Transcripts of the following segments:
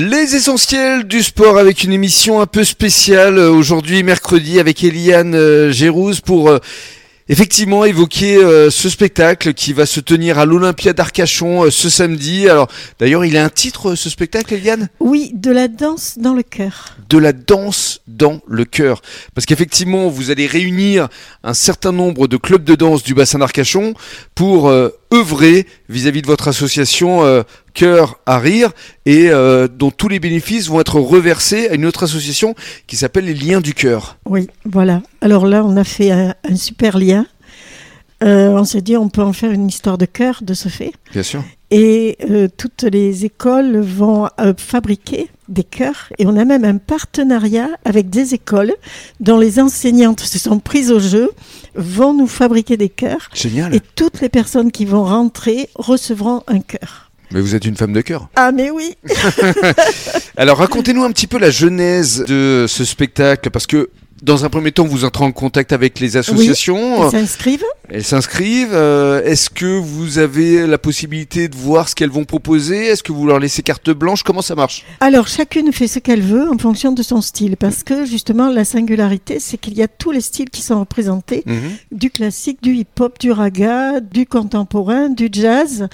Les essentiels du sport avec une émission un peu spéciale euh, aujourd'hui mercredi avec Eliane euh, Gérouz pour euh, effectivement évoquer euh, ce spectacle qui va se tenir à l'Olympia d'Arcachon euh, ce samedi. Alors d'ailleurs il a un titre euh, ce spectacle Eliane? Oui, de la danse dans le cœur. De la danse dans le cœur. Parce qu'effectivement vous allez réunir un certain nombre de clubs de danse du bassin d'Arcachon pour œuvrer vis-à-vis de votre association Cœur à rire et euh, dont tous les bénéfices vont être reversés à une autre association qui s'appelle les Liens du Cœur. Oui, voilà. Alors là, on a fait un, un super lien. Euh, on s'est dit, on peut en faire une histoire de cœur de ce fait. Bien sûr. Et euh, toutes les écoles vont euh, fabriquer des chœurs. Et on a même un partenariat avec des écoles dont les enseignantes se sont prises au jeu, vont nous fabriquer des chœurs. Génial. Et toutes les personnes qui vont rentrer recevront un cœur. Mais vous êtes une femme de cœur. Ah mais oui Alors racontez-nous un petit peu la genèse de ce spectacle parce que dans un premier temps, vous entrez en contact avec les associations. Ils s'inscrivent Elles s'inscrivent. Euh, Est-ce que vous avez la possibilité de voir ce qu'elles vont proposer? Est-ce que vous leur laissez carte blanche? Comment ça marche? Alors, chacune fait ce qu'elle veut en fonction de son style, parce que justement, la singularité, c'est qu'il y a tous les styles qui sont représentés, Mhm. du classique, du hip-hop, du raga, du contemporain, du jazz,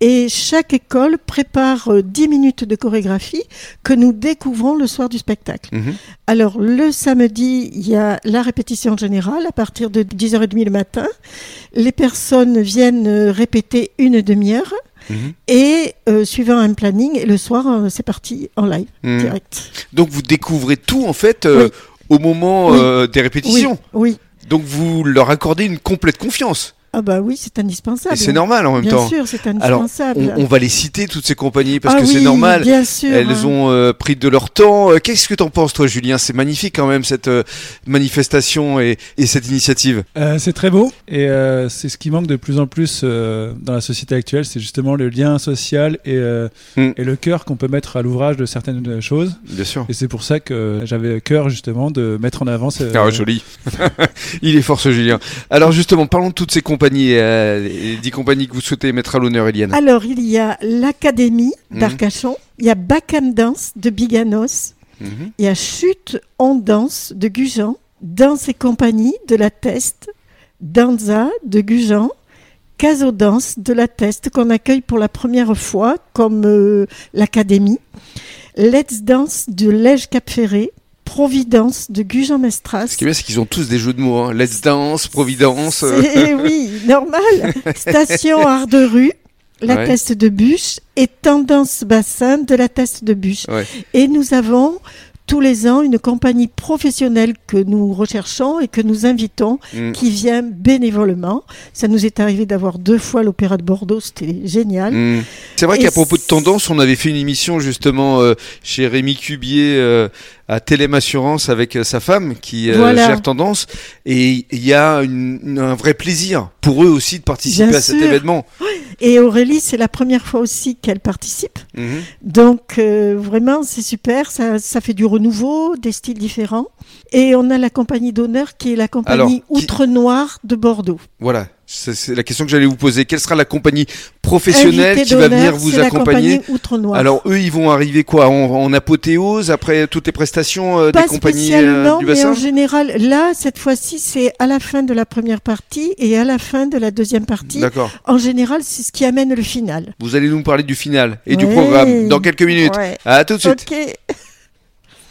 et chaque école prépare euh, 10 minutes de chorégraphie que nous découvrons le soir du spectacle. Mhm. Alors, le samedi, il y a la répétition générale à partir de 10h30 le matin. Les personnes viennent euh, répéter une demi-heure. Mhm. Et euh, suivant un planning, le soir, euh, c'est parti en live, Mhm. direct. Donc vous découvrez tout en fait euh, Oui. au moment Oui. des répétitions. Oui. Donc vous leur accordez une complète confiance. Ah bah oui, c'est indispensable. Et c'est normal en même Bien temps. sûr, c'est Alors, indispensable. On, on va les citer toutes ces compagnies parce Ah que c'est normal. Bien sûr. Elles hein. ont euh, pris de leur temps. Euh, Qu'est-ce que t'en penses, toi, Julien? C'est magnifique quand même cette euh, manifestation et, et cette initiative. Euh, c'est très beau et euh, c'est ce qui manque de plus en plus euh, dans la société actuelle, c'est justement le lien social et, euh, Mm. et le cœur qu'on peut mettre à l'ouvrage de certaines choses. Bien sûr. Et c'est pour ça que j'avais cœur justement de mettre en avant. ce- Ah, joli. Il est fort ce Julien. Alors justement, parlons de toutes ces compagnies, euh, les dix compagnies que vous souhaitez mettre à l'honneur, Eliane. Alors, il y a l'Académie Mhm. d'Arcachon, il y a Bacam Dance de Biganos, Mhm. il y a Chute on danse de Gujan, Danse et compagnie de la Teste, Danza de Gujan, Caso Danse de la Teste qu'on accueille pour la première fois comme euh, l'Académie, Let's Dance de Lège Cap Ferré, Providence de Gujan Mestras. Ce qui est bien, c'est qu'ils ont tous des jeux de mots. Hein. Let's Dance, Providence. euh. C'est- oui, normal. Station Art de rue, la Ouais. teste de bûche et tendance bassin de la teste de bûche. Ouais. Et nous avons tous les ans une compagnie professionnelle que nous recherchons et que nous invitons Mm. qui vient bénévolement. Ça nous est arrivé d'avoir deux fois l'Opéra de Bordeaux, c'était génial. Mm. C'est vrai qu'à propos de tendance, on avait fait une émission justement euh, chez Rémi Cubier euh, à Télém Assurance avec euh, sa femme qui Voilà. gère tendance et il y a une- une- un vrai plaisir pour eux aussi de participer Bien à cet sûr. événement. Et Aurélie, c'est la première fois aussi qu'elle participe. Mhm. Donc euh, vraiment, c'est super, ça, ça fait du renouveau, des styles différents. Et on a la compagnie d'honneur qui est la compagnie Alors, qui- Outre-Noir de Bordeaux. Voilà, c'est la question que j'allais vous poser. Quelle sera la compagnie professionnelle Invité qui va venir vous accompagner. Alors eux, ils vont arriver quoi en, en apothéose après toutes les prestations euh, Pas des compagnies euh, spécialement, du mais bassin en général, là, cette fois-ci, c'est à la fin de la première partie et à la fin de la deuxième partie. D'accord. En général, c'est ce qui amène le final. Vous allez nous parler du final et du programme dans quelques minutes. Ouais. À tout de suite.